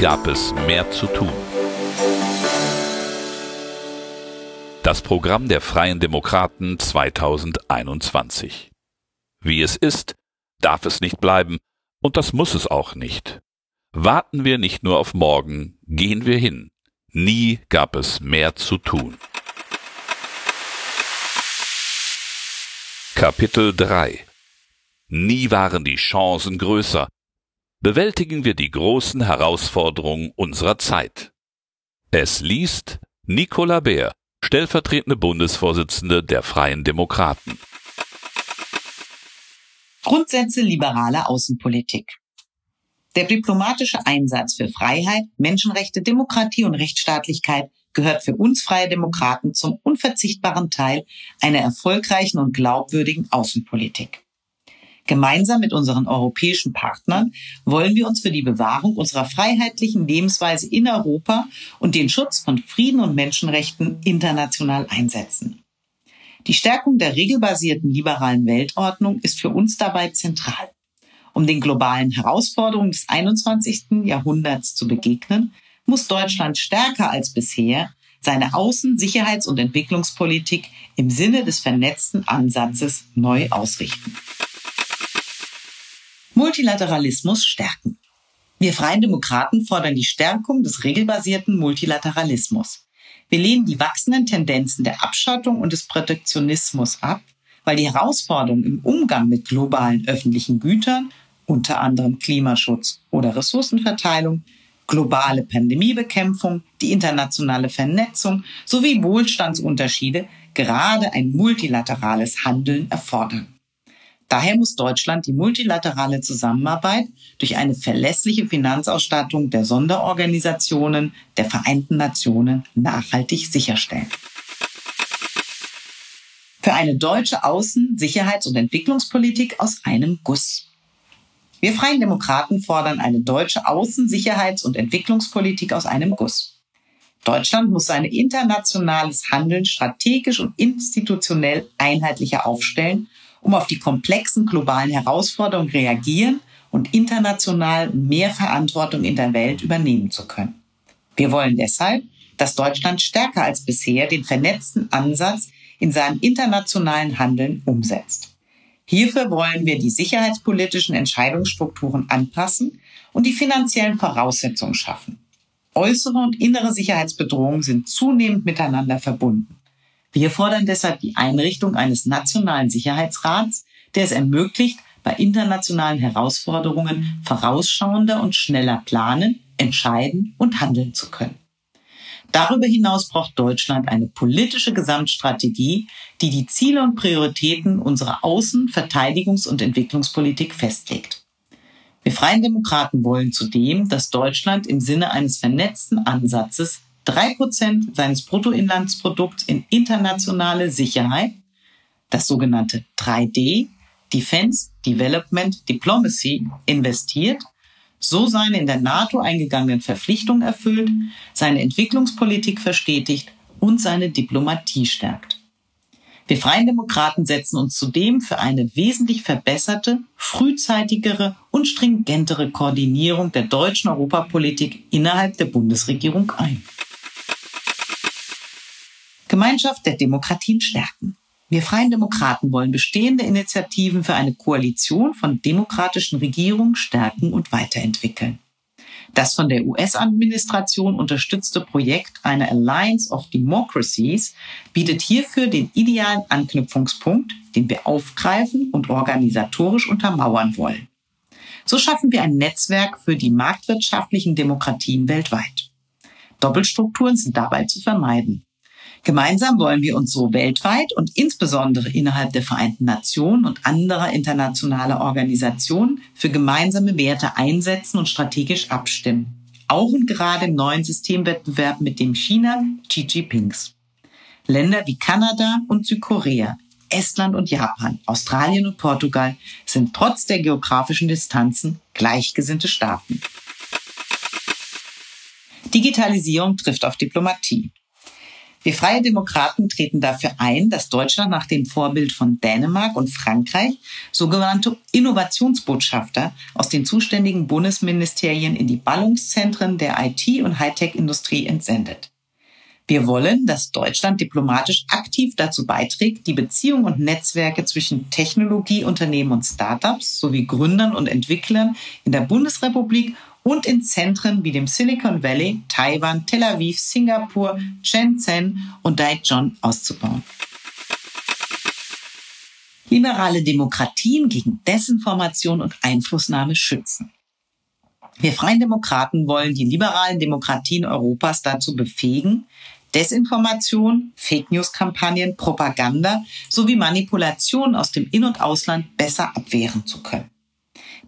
Gab es mehr zu tun. Das Programm der Freien Demokraten 2021. Wie es ist, darf es nicht bleiben, und das muss es auch nicht. Warten wir nicht nur auf morgen, gehen wir hin. Nie gab es mehr zu tun. Kapitel 3 Nie waren die Chancen größer. Bewältigen wir die großen Herausforderungen unserer Zeit. Es liest Nicola Beer, stellvertretende Bundesvorsitzende der Freien Demokraten. Grundsätze liberaler Außenpolitik. Der diplomatische Einsatz für Freiheit, Menschenrechte, Demokratie und Rechtsstaatlichkeit gehört für uns Freie Demokraten zum unverzichtbaren Teil einer erfolgreichen und glaubwürdigen Außenpolitik. Gemeinsam mit unseren europäischen Partnern wollen wir uns für die Bewahrung unserer freiheitlichen Lebensweise in Europa und den Schutz von Frieden und Menschenrechten international einsetzen. Die Stärkung der regelbasierten liberalen Weltordnung ist für uns dabei zentral. Um den globalen Herausforderungen des 21. Jahrhunderts zu begegnen, muss Deutschland stärker als bisher seine Außen-, Sicherheits- und Entwicklungspolitik im Sinne des vernetzten Ansatzes neu ausrichten. Multilateralismus stärken. Wir Freien Demokraten fordern die Stärkung des regelbasierten Multilateralismus. Wir lehnen die wachsenden Tendenzen der Abschottung und des Protektionismus ab, weil die Herausforderungen im Umgang mit globalen öffentlichen Gütern, unter anderem Klimaschutz oder Ressourcenverteilung, globale Pandemiebekämpfung, die internationale Vernetzung sowie Wohlstandsunterschiede gerade ein multilaterales Handeln erfordern. Daher muss Deutschland die multilaterale Zusammenarbeit durch eine verlässliche Finanzausstattung der Sonderorganisationen der Vereinten Nationen nachhaltig sicherstellen. Für eine deutsche Außen-, Sicherheits- und Entwicklungspolitik aus einem Guss. Wir Freien Demokraten fordern eine deutsche Außen-, Sicherheits- und Entwicklungspolitik aus einem Guss. Deutschland muss sein internationales Handeln strategisch und institutionell einheitlicher aufstellen um auf die komplexen globalen Herausforderungen reagieren und international mehr Verantwortung in der Welt übernehmen zu können. Wir wollen deshalb, dass Deutschland stärker als bisher den vernetzten Ansatz in seinem internationalen Handeln umsetzt. Hierfür wollen wir die sicherheitspolitischen Entscheidungsstrukturen anpassen und die finanziellen Voraussetzungen schaffen. Äußere und innere Sicherheitsbedrohungen sind zunehmend miteinander verbunden. Wir fordern deshalb die Einrichtung eines nationalen Sicherheitsrats, der es ermöglicht, bei internationalen Herausforderungen vorausschauender und schneller planen, entscheiden und handeln zu können. Darüber hinaus braucht Deutschland eine politische Gesamtstrategie, die die Ziele und Prioritäten unserer Außen-, Verteidigungs- und Entwicklungspolitik festlegt. Wir Freien Demokraten wollen zudem, dass Deutschland im Sinne eines vernetzten Ansatzes drei Prozent seines Bruttoinlandsprodukts in internationale Sicherheit, das sogenannte 3D, Defense, Development, Diplomacy, investiert, so seine in der NATO eingegangenen Verpflichtungen erfüllt, seine Entwicklungspolitik verstetigt und seine Diplomatie stärkt. Wir Freien Demokraten setzen uns zudem für eine wesentlich verbesserte, frühzeitigere und stringentere Koordinierung der deutschen Europapolitik innerhalb der Bundesregierung ein. Gemeinschaft der Demokratien stärken. Wir Freien Demokraten wollen bestehende Initiativen für eine Koalition von demokratischen Regierungen stärken und weiterentwickeln. Das von der US-Administration unterstützte Projekt einer Alliance of Democracies bietet hierfür den idealen Anknüpfungspunkt, den wir aufgreifen und organisatorisch untermauern wollen. So schaffen wir ein Netzwerk für die marktwirtschaftlichen Demokratien weltweit. Doppelstrukturen sind dabei zu vermeiden. Gemeinsam wollen wir uns so weltweit und insbesondere innerhalb der Vereinten Nationen und anderer internationaler Organisationen für gemeinsame Werte einsetzen und strategisch abstimmen. Auch und gerade im neuen Systemwettbewerb mit dem China Xi Jinpings. Länder wie Kanada und Südkorea, Estland und Japan, Australien und Portugal sind trotz der geografischen Distanzen gleichgesinnte Staaten. Digitalisierung trifft auf Diplomatie. Wir Freie Demokraten treten dafür ein, dass Deutschland nach dem Vorbild von Dänemark und Frankreich sogenannte Innovationsbotschafter aus den zuständigen Bundesministerien in die Ballungszentren der IT- und Hightech-Industrie entsendet. Wir wollen, dass Deutschland diplomatisch aktiv dazu beiträgt, die Beziehungen und Netzwerke zwischen Technologieunternehmen und Startups sowie Gründern und Entwicklern in der Bundesrepublik und in Zentren wie dem Silicon Valley, Taiwan, Tel Aviv, Singapur, Shenzhen und Daejeon auszubauen. Liberale Demokratien gegen Desinformation und Einflussnahme schützen. Wir Freien Demokraten wollen die liberalen Demokratien Europas dazu befähigen, Desinformation, Fake News-Kampagnen, Propaganda sowie Manipulation aus dem In- und Ausland besser abwehren zu können.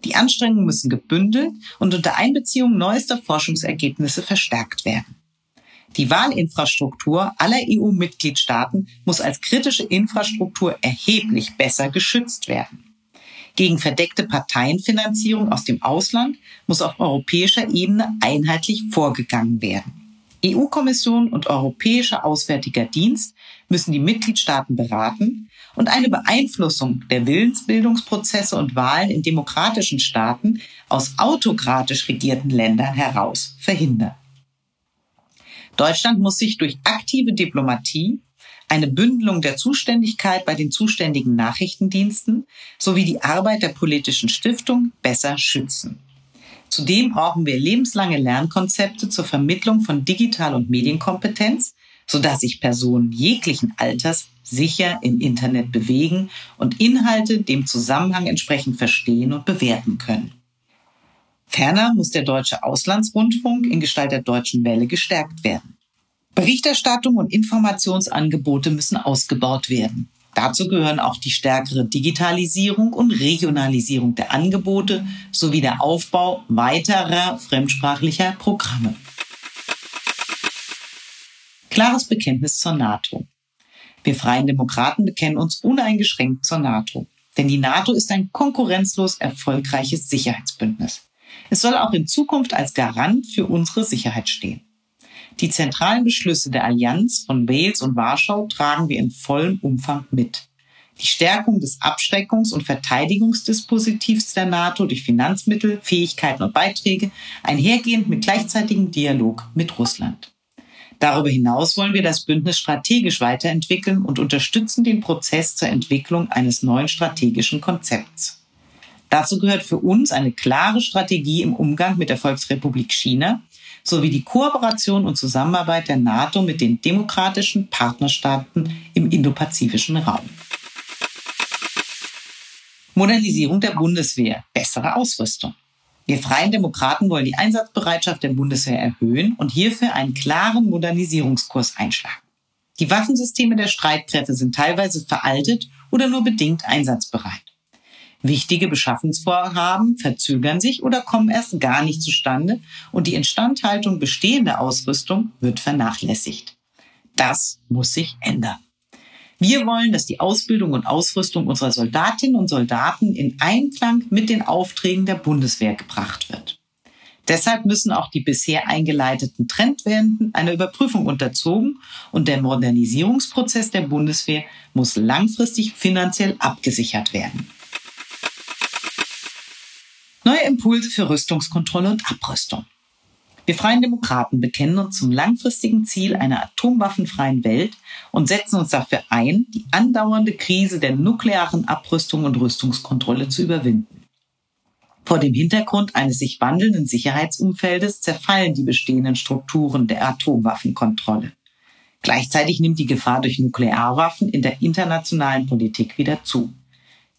Die Anstrengungen müssen gebündelt und unter Einbeziehung neuester Forschungsergebnisse verstärkt werden. Die Wahlinfrastruktur aller EU-Mitgliedstaaten muss als kritische Infrastruktur erheblich besser geschützt werden. Gegen verdeckte Parteienfinanzierung aus dem Ausland muss auf europäischer Ebene einheitlich vorgegangen werden. EU-Kommission und Europäischer Auswärtiger Dienst müssen die Mitgliedstaaten beraten und eine Beeinflussung der Willensbildungsprozesse und Wahlen in demokratischen Staaten aus autokratisch regierten Ländern heraus verhindern. Deutschland muss sich durch aktive Diplomatie, eine Bündelung der Zuständigkeit bei den zuständigen Nachrichtendiensten sowie die Arbeit der politischen Stiftung besser schützen. Zudem brauchen wir lebenslange Lernkonzepte zur Vermittlung von Digital- und Medienkompetenz, sodass sich Personen jeglichen Alters sicher im Internet bewegen und Inhalte dem Zusammenhang entsprechend verstehen und bewerten können. Ferner muss der deutsche Auslandsrundfunk in Gestalt der deutschen Welle gestärkt werden. Berichterstattung und Informationsangebote müssen ausgebaut werden. Dazu gehören auch die stärkere Digitalisierung und Regionalisierung der Angebote sowie der Aufbau weiterer fremdsprachlicher Programme. Klares Bekenntnis zur NATO. Wir Freien Demokraten bekennen uns uneingeschränkt zur NATO. Denn die NATO ist ein konkurrenzlos erfolgreiches Sicherheitsbündnis. Es soll auch in Zukunft als Garant für unsere Sicherheit stehen. Die zentralen Beschlüsse der Allianz von Wales und Warschau tragen wir in vollem Umfang mit. Die Stärkung des Abschreckungs- und Verteidigungsdispositivs der NATO durch Finanzmittel, Fähigkeiten und Beiträge, einhergehend mit gleichzeitigem Dialog mit Russland. Darüber hinaus wollen wir das Bündnis strategisch weiterentwickeln und unterstützen den Prozess zur Entwicklung eines neuen strategischen Konzepts. Dazu gehört für uns eine klare Strategie im Umgang mit der Volksrepublik China sowie die Kooperation und Zusammenarbeit der NATO mit den demokratischen Partnerstaaten im indopazifischen Raum. Modernisierung der Bundeswehr, bessere Ausrüstung. Wir Freien Demokraten wollen die Einsatzbereitschaft der Bundeswehr erhöhen und hierfür einen klaren Modernisierungskurs einschlagen. Die Waffensysteme der Streitkräfte sind teilweise veraltet oder nur bedingt einsatzbereit. Wichtige Beschaffungsvorhaben verzögern sich oder kommen erst gar nicht zustande und die Instandhaltung bestehender Ausrüstung wird vernachlässigt. Das muss sich ändern. Wir wollen, dass die Ausbildung und Ausrüstung unserer Soldatinnen und Soldaten in Einklang mit den Aufträgen der Bundeswehr gebracht wird. Deshalb müssen auch die bisher eingeleiteten Trendwenden einer Überprüfung unterzogen und der Modernisierungsprozess der Bundeswehr muss langfristig finanziell abgesichert werden. Neue Impulse für Rüstungskontrolle und Abrüstung. Wir Freien Demokraten bekennen uns zum langfristigen Ziel einer atomwaffenfreien Welt und setzen uns dafür ein, die andauernde Krise der nuklearen Abrüstung und Rüstungskontrolle zu überwinden. Vor dem Hintergrund eines sich wandelnden Sicherheitsumfeldes zerfallen die bestehenden Strukturen der Atomwaffenkontrolle. Gleichzeitig nimmt die Gefahr durch Nuklearwaffen in der internationalen Politik wieder zu.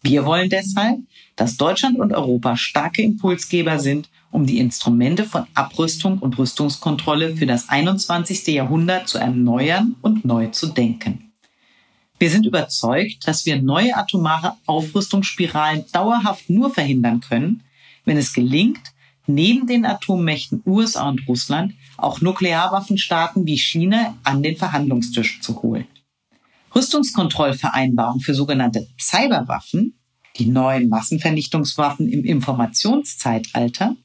Wir wollen deshalb, dass Deutschland und Europa starke Impulsgeber sind, um die Instrumente von Abrüstung und Rüstungskontrolle für das 21. Jahrhundert zu erneuern und neu zu denken. Wir sind überzeugt, dass wir neue atomare Aufrüstungsspiralen dauerhaft nur verhindern können, wenn es gelingt, neben den Atommächten USA und Russland auch Nuklearwaffenstaaten wie China an den Verhandlungstisch zu holen. Rüstungskontrollvereinbarungen für sogenannte Cyberwaffen, die neuen Massenvernichtungswaffen im Informationszeitalter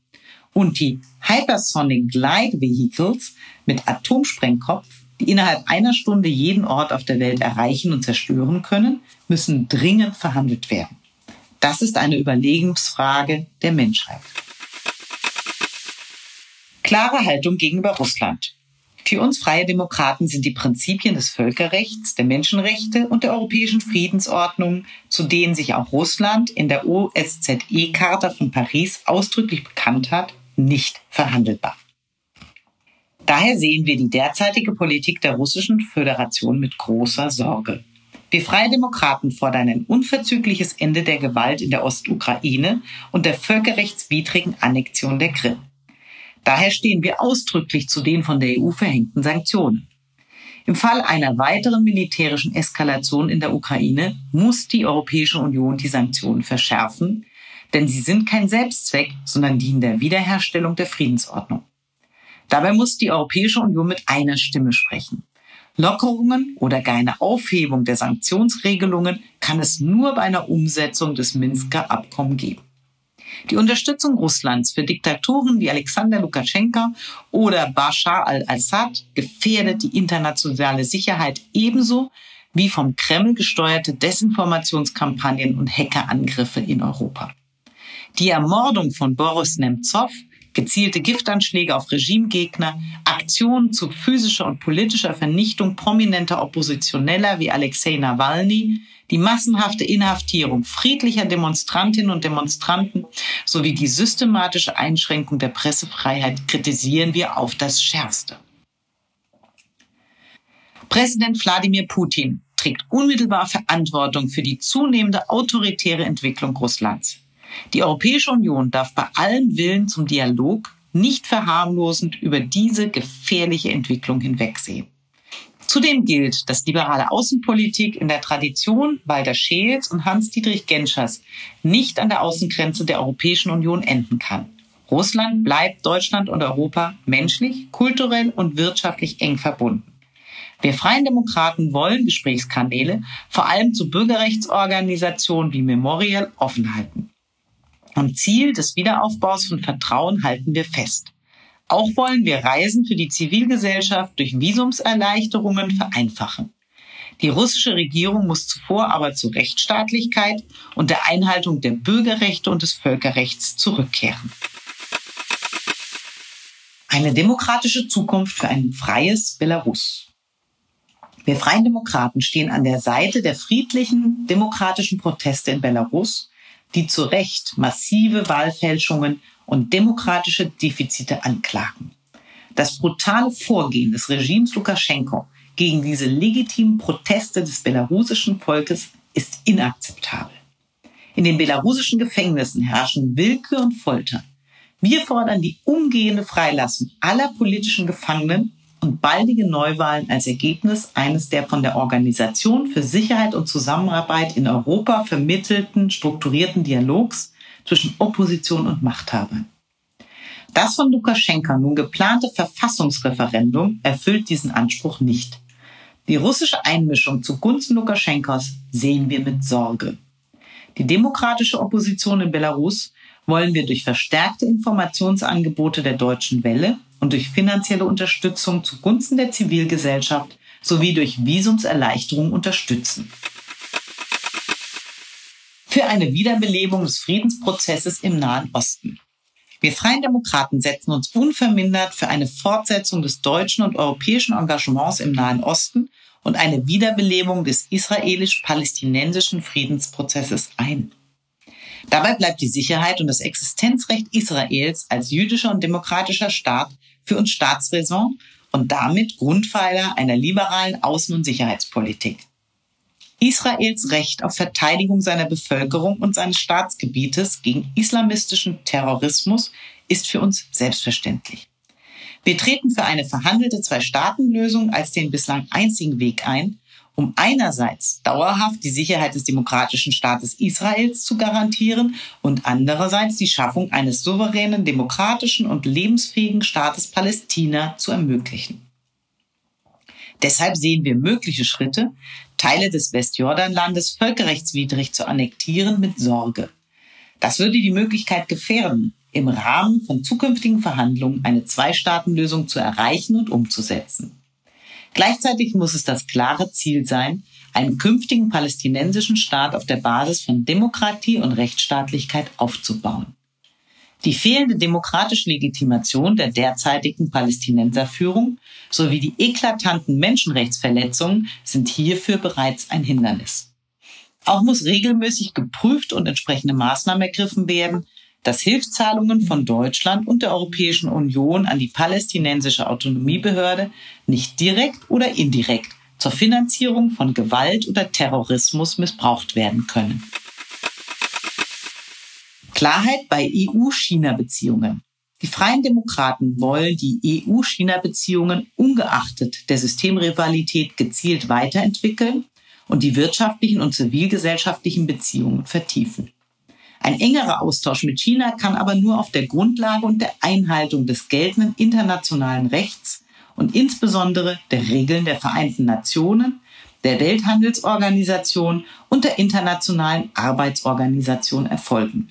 und die Hypersonic Glide Vehicles mit Atomsprengkopf die innerhalb einer Stunde jeden Ort auf der Welt erreichen und zerstören können, müssen dringend verhandelt werden. Das ist eine Überlegungsfrage der Menschheit. Klare Haltung gegenüber Russland. Für uns freie Demokraten sind die Prinzipien des Völkerrechts, der Menschenrechte und der europäischen Friedensordnung, zu denen sich auch Russland in der OSZE-Charta von Paris ausdrücklich bekannt hat, nicht verhandelbar. Daher sehen wir die derzeitige Politik der Russischen Föderation mit großer Sorge. Wir Freie Demokraten fordern ein unverzügliches Ende der Gewalt in der Ostukraine und der völkerrechtswidrigen Annexion der Krim. Daher stehen wir ausdrücklich zu den von der EU verhängten Sanktionen. Im Fall einer weiteren militärischen Eskalation in der Ukraine muss die Europäische Union die Sanktionen verschärfen, denn sie sind kein Selbstzweck, sondern dienen der Wiederherstellung der Friedensordnung. Dabei muss die Europäische Union mit einer Stimme sprechen. Lockerungen oder gar eine Aufhebung der Sanktionsregelungen kann es nur bei einer Umsetzung des Minsker Abkommens geben. Die Unterstützung Russlands für Diktatoren wie Alexander Lukaschenka oder Bashar al-Assad gefährdet die internationale Sicherheit ebenso wie vom Kreml gesteuerte Desinformationskampagnen und Hackerangriffe in Europa. Die Ermordung von Boris Nemtsov, gezielte Giftanschläge auf Regimegegner, Aktionen zu physischer und politischer Vernichtung prominenter Oppositioneller wie Alexei Nawalny, die massenhafte Inhaftierung friedlicher Demonstrantinnen und Demonstranten sowie die systematische Einschränkung der Pressefreiheit kritisieren wir auf das Schärfste. Präsident Wladimir Putin trägt unmittelbar Verantwortung für die zunehmende autoritäre Entwicklung Russlands. Die Europäische Union darf bei allem Willen zum Dialog nicht verharmlosend über diese gefährliche Entwicklung hinwegsehen. Zudem gilt, dass liberale Außenpolitik in der Tradition Walter Scheels und Hans-Dietrich Genschers nicht an der Außengrenze der Europäischen Union enden kann. Russland bleibt Deutschland und Europa menschlich, kulturell und wirtschaftlich eng verbunden. Wir Freien Demokraten wollen Gesprächskanäle vor allem zu Bürgerrechtsorganisationen wie Memorial offen halten. Am Ziel des Wiederaufbaus von Vertrauen halten wir fest. Auch wollen wir Reisen für die Zivilgesellschaft durch Visumserleichterungen vereinfachen. Die russische Regierung muss zuvor aber zu Rechtsstaatlichkeit und der Einhaltung der Bürgerrechte und des Völkerrechts zurückkehren. Eine demokratische Zukunft für ein freies Belarus. Wir Freien Demokraten stehen an der Seite der friedlichen, demokratischen Proteste in Belarus, die zu Recht massive Wahlfälschungen und demokratische Defizite anklagen. Das brutale Vorgehen des Regimes Lukaschenko gegen diese legitimen Proteste des belarussischen Volkes ist inakzeptabel. In den belarussischen Gefängnissen herrschen Willkür und Folter. Wir fordern die umgehende Freilassung aller politischen Gefangenen und baldige Neuwahlen als Ergebnis eines der von der Organisation für Sicherheit und Zusammenarbeit in Europa vermittelten strukturierten Dialogs zwischen Opposition und Machthabern. Das von Lukaschenka nun geplante Verfassungsreferendum erfüllt diesen Anspruch nicht. Die russische Einmischung zugunsten Lukaschenkos sehen wir mit Sorge. Die demokratische Opposition in Belarus wollen wir durch verstärkte Informationsangebote der deutschen Welle und durch finanzielle Unterstützung zugunsten der Zivilgesellschaft sowie durch Visumserleichterung unterstützen für eine Wiederbelebung des Friedensprozesses im Nahen Osten. Wir Freien Demokraten setzen uns unvermindert für eine Fortsetzung des deutschen und europäischen Engagements im Nahen Osten und eine Wiederbelebung des israelisch-palästinensischen Friedensprozesses ein. Dabei bleibt die Sicherheit und das Existenzrecht Israels als jüdischer und demokratischer Staat für uns Staatsräson und damit Grundpfeiler einer liberalen Außen- und Sicherheitspolitik. Israels Recht auf Verteidigung seiner Bevölkerung und seines Staatsgebietes gegen islamistischen Terrorismus ist für uns selbstverständlich. Wir treten für eine verhandelte Zwei-Staaten-Lösung als den bislang einzigen Weg ein, um einerseits dauerhaft die Sicherheit des demokratischen Staates Israels zu garantieren und andererseits die Schaffung eines souveränen, demokratischen und lebensfähigen Staates Palästina zu ermöglichen. Deshalb sehen wir mögliche Schritte, Teile des Westjordanlandes völkerrechtswidrig zu annektieren, mit Sorge. Das würde die Möglichkeit gefährden, im Rahmen von zukünftigen Verhandlungen eine Zwei-Staaten-Lösung zu erreichen und umzusetzen. Gleichzeitig muss es das klare Ziel sein, einen künftigen palästinensischen Staat auf der Basis von Demokratie und Rechtsstaatlichkeit aufzubauen. Die fehlende demokratische Legitimation der derzeitigen Palästinenserführung sowie die eklatanten Menschenrechtsverletzungen sind hierfür bereits ein Hindernis. Auch muss regelmäßig geprüft und entsprechende Maßnahmen ergriffen werden, dass Hilfszahlungen von Deutschland und der Europäischen Union an die palästinensische Autonomiebehörde nicht direkt oder indirekt zur Finanzierung von Gewalt oder Terrorismus missbraucht werden können. Klarheit bei EU-China-Beziehungen. Die Freien Demokraten wollen die EU-China-Beziehungen ungeachtet der Systemrivalität gezielt weiterentwickeln und die wirtschaftlichen und zivilgesellschaftlichen Beziehungen vertiefen. Ein engerer Austausch mit China kann aber nur auf der Grundlage und der Einhaltung des geltenden internationalen Rechts und insbesondere der Regeln der Vereinten Nationen, der Welthandelsorganisation und der Internationalen Arbeitsorganisation erfolgen.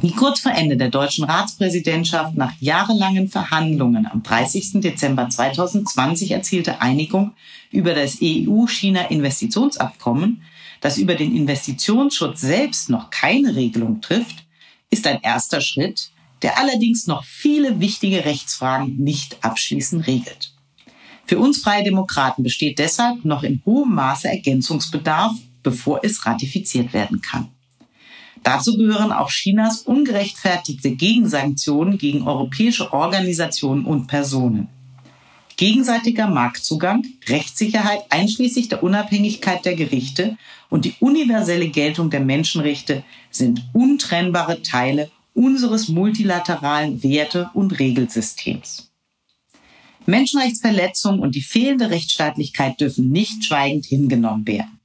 Wie kurz vor Ende der deutschen Ratspräsidentschaft nach jahrelangen Verhandlungen am 30. Dezember 2020 erzielte Einigung über das EU-China-Investitionsabkommen, das über den Investitionsschutz selbst noch keine Regelung trifft, ist ein erster Schritt, der allerdings noch viele wichtige Rechtsfragen nicht abschließend regelt. Für uns Freie Demokraten besteht deshalb noch in hohem Maße Ergänzungsbedarf, bevor es ratifiziert werden kann. Dazu gehören auch Chinas ungerechtfertigte Gegensanktionen gegen europäische Organisationen und Personen. Gegenseitiger Marktzugang, Rechtssicherheit einschließlich der Unabhängigkeit der Gerichte und die universelle Geltung der Menschenrechte sind untrennbare Teile unseres multilateralen Werte- und Regelsystems. Menschenrechtsverletzungen und die fehlende Rechtsstaatlichkeit dürfen nicht schweigend hingenommen werden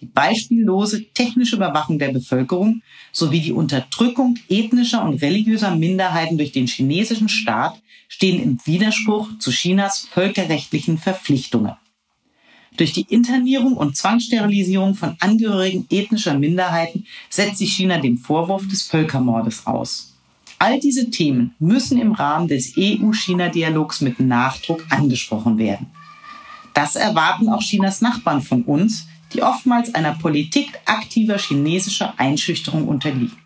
die beispiellose technische Überwachung der Bevölkerung sowie die Unterdrückung ethnischer und religiöser Minderheiten durch den chinesischen Staat stehen im Widerspruch zu Chinas völkerrechtlichen Verpflichtungen. Durch die Internierung und Zwangssterilisierung von Angehörigen ethnischer Minderheiten setzt sich China dem Vorwurf des Völkermordes aus. All diese Themen müssen im Rahmen des EU-China-Dialogs mit Nachdruck angesprochen werden. Das erwarten auch Chinas Nachbarn von uns, die oftmals einer Politik aktiver chinesischer Einschüchterung unterliegen.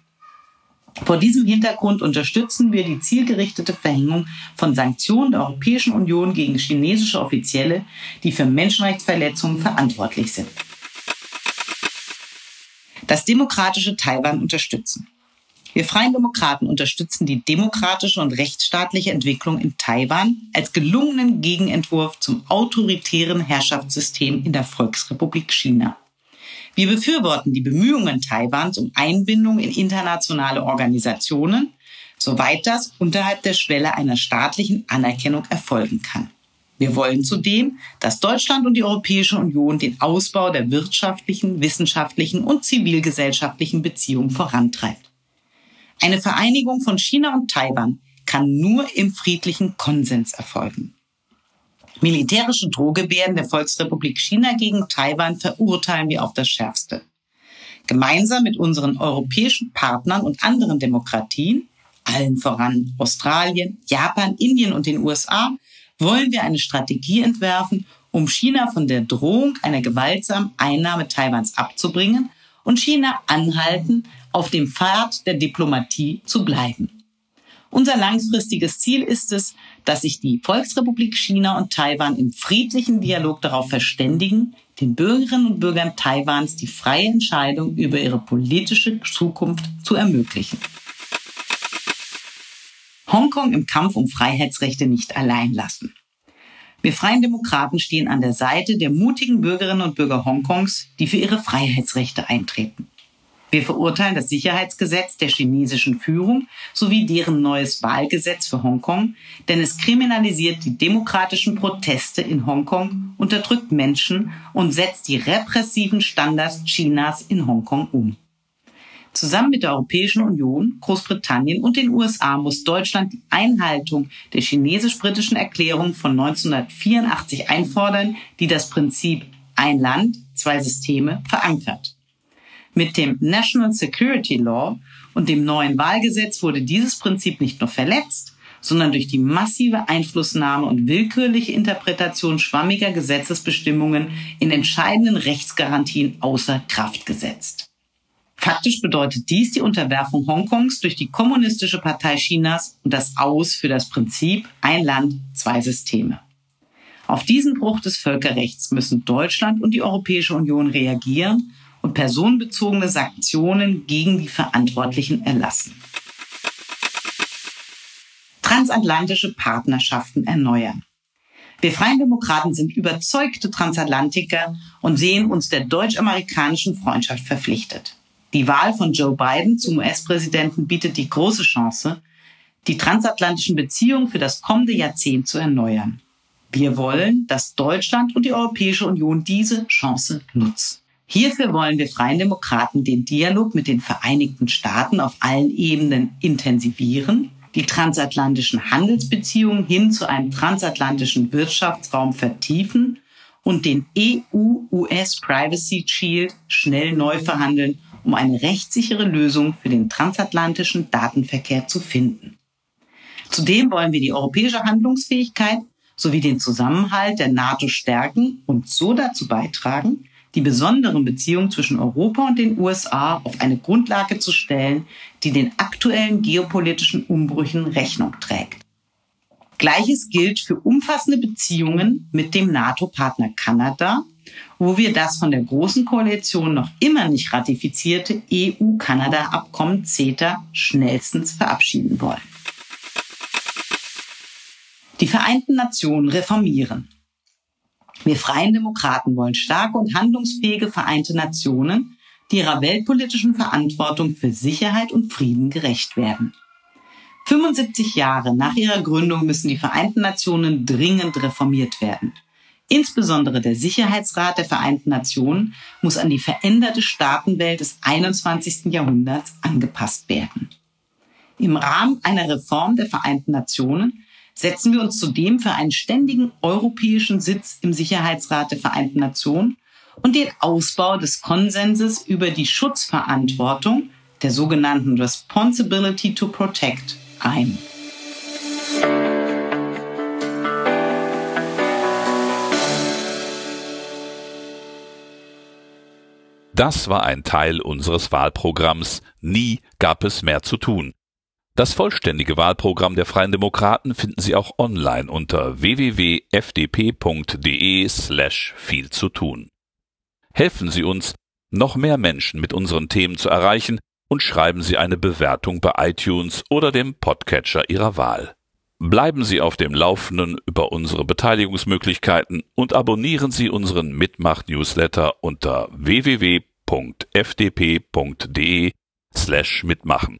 Vor diesem Hintergrund unterstützen wir die zielgerichtete Verhängung von Sanktionen der Europäischen Union gegen chinesische Offizielle, die für Menschenrechtsverletzungen verantwortlich sind. Das demokratische Taiwan unterstützen. Wir Freien Demokraten unterstützen die demokratische und rechtsstaatliche Entwicklung in Taiwan als gelungenen Gegenentwurf zum autoritären Herrschaftssystem in der Volksrepublik China. Wir befürworten die Bemühungen Taiwans um Einbindung in internationale Organisationen, soweit das unterhalb der Schwelle einer staatlichen Anerkennung erfolgen kann. Wir wollen zudem, dass Deutschland und die Europäische Union den Ausbau der wirtschaftlichen, wissenschaftlichen und zivilgesellschaftlichen Beziehungen vorantreibt. Eine Vereinigung von China und Taiwan kann nur im friedlichen Konsens erfolgen. Militärische Drohgebärden der Volksrepublik China gegen Taiwan verurteilen wir auf das Schärfste. Gemeinsam mit unseren europäischen Partnern und anderen Demokratien, allen voran Australien, Japan, Indien und den USA, wollen wir eine Strategie entwerfen, um China von der Drohung einer gewaltsamen Einnahme Taiwans abzubringen und China anhalten, auf dem Pfad der Diplomatie zu bleiben. Unser langfristiges Ziel ist es, dass sich die Volksrepublik China und Taiwan im friedlichen Dialog darauf verständigen, den Bürgerinnen und Bürgern Taiwans die freie Entscheidung über ihre politische Zukunft zu ermöglichen. Hongkong im Kampf um Freiheitsrechte nicht allein lassen. Wir Freien Demokraten stehen an der Seite der mutigen Bürgerinnen und Bürger Hongkongs, die für ihre Freiheitsrechte eintreten. Wir verurteilen das Sicherheitsgesetz der chinesischen Führung sowie deren neues Wahlgesetz für Hongkong, denn es kriminalisiert die demokratischen Proteste in Hongkong, unterdrückt Menschen und setzt die repressiven Standards Chinas in Hongkong um. Zusammen mit der Europäischen Union, Großbritannien und den USA muss Deutschland die Einhaltung der chinesisch-britischen Erklärung von 1984 einfordern, die das Prinzip ein Land, zwei Systeme verankert. Mit dem National Security Law und dem neuen Wahlgesetz wurde dieses Prinzip nicht nur verletzt, sondern durch die massive Einflussnahme und willkürliche Interpretation schwammiger Gesetzesbestimmungen in entscheidenden Rechtsgarantien außer Kraft gesetzt. Faktisch bedeutet dies die Unterwerfung Hongkongs durch die Kommunistische Partei Chinas und das Aus für das Prinzip ein Land, zwei Systeme. Auf diesen Bruch des Völkerrechts müssen Deutschland und die Europäische Union reagieren und personenbezogene Sanktionen gegen die Verantwortlichen erlassen transatlantische Partnerschaften erneuern. Wir Freien Demokraten sind überzeugte Transatlantiker und sehen uns der deutsch-amerikanischen Freundschaft verpflichtet. Die Wahl von Joe Biden zum US-Präsidenten bietet die große Chance, die transatlantischen Beziehungen für das kommende Jahrzehnt zu erneuern. Wir wollen, dass Deutschland und die Europäische Union diese Chance nutzen. Hierfür wollen wir Freien Demokraten den Dialog mit den Vereinigten Staaten auf allen Ebenen intensivieren die transatlantischen Handelsbeziehungen hin zu einem transatlantischen Wirtschaftsraum vertiefen und den EU-US Privacy Shield schnell neu verhandeln, um eine rechtssichere Lösung für den transatlantischen Datenverkehr zu finden. Zudem wollen wir die europäische Handlungsfähigkeit sowie den Zusammenhalt der NATO stärken und so dazu beitragen, die besonderen Beziehungen zwischen Europa und den USA auf eine Grundlage zu stellen, die den aktuellen geopolitischen Umbrüchen Rechnung trägt. Gleiches gilt für umfassende Beziehungen mit dem NATO-Partner Kanada, wo wir das von der Großen Koalition noch immer nicht ratifizierte EU-Kanada-Abkommen CETA schnellstens verabschieden wollen. Die Vereinten Nationen reformieren. Wir Freien Demokraten wollen starke und handlungsfähige Vereinte Nationen, die ihrer weltpolitischen Verantwortung für Sicherheit und Frieden gerecht werden. 75 Jahre nach ihrer Gründung müssen die Vereinten Nationen dringend reformiert werden. Insbesondere der Sicherheitsrat der Vereinten Nationen muss an die veränderte Staatenwelt des 21. Jahrhunderts angepasst werden. Im Rahmen einer Reform der Vereinten Nationen setzen wir uns zudem für einen ständigen europäischen Sitz im Sicherheitsrat der Vereinten Nationen und den Ausbau des Konsenses über die Schutzverantwortung der sogenannten Responsibility to Protect ein. Das war ein Teil unseres Wahlprogramms Nie gab es mehr zu tun. Das vollständige Wahlprogramm der Freien Demokraten finden Sie auch online unter www.fdp.de slash viel zu tun. Helfen Sie uns, noch mehr Menschen mit unseren Themen zu erreichen und schreiben Sie eine Bewertung bei iTunes oder dem Podcatcher Ihrer Wahl. Bleiben Sie auf dem Laufenden über unsere Beteiligungsmöglichkeiten und abonnieren Sie unseren Mitmach-Newsletter unter www.fdp.de slash mitmachen.